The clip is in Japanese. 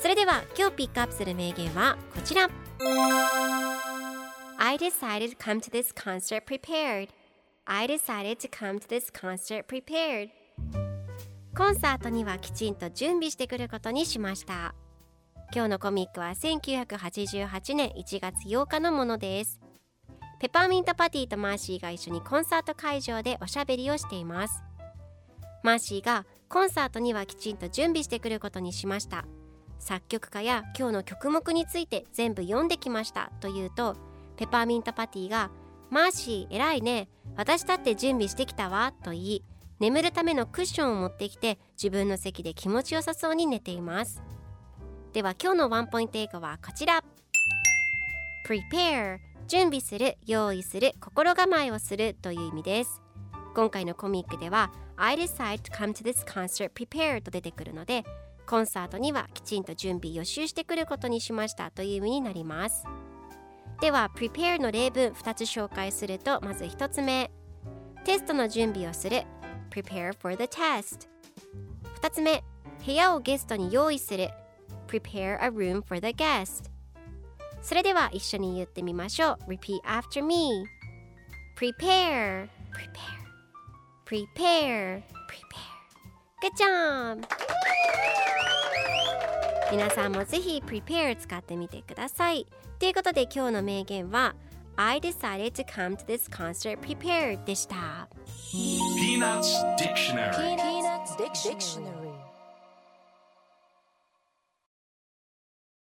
それでは今日ピックアップする名言はこちら。I decided to come to this concert prepared. I decided to come to this concert prepared. コンサートにはきちんと準備してくることにしました。今日のコミックは1988年1月8日のものです。ペパーミントパティとマーシーが一緒にコンサート会場でおしゃべりをしています。マーシーがコンサートにはきちんと準備してくることにしました。作曲家や今日の曲目について全部読んできましたと言うとペパーミントパティがマーシー偉いね。私だって準備してきたわと言い眠るためのクッションを持ってきて自分の席で気持ちよさそうに寝ています。では今日のワンポイント英語はこちら。Prepare 準備する用意する心構えをするという意味です。今回のコミックでは I decide to come to this concert prepared と出てくるのでコンサートにはきちんと準備予習してくることにしましたという意味になりますでは prepare の例文2つ紹介するとまず1つ目テストの準備をする prepare for the test 2つ目部屋をゲストに用意する prepare a room for the guest それでは一緒に言ってみましょう repeat after me prepare prepare prepare prepare good job 皆さんもぜひ prepare 使ってみてくださいということで今日の名言は I decided to come to this concert prepared でした Peanuts Dictionary Peanuts Dictionary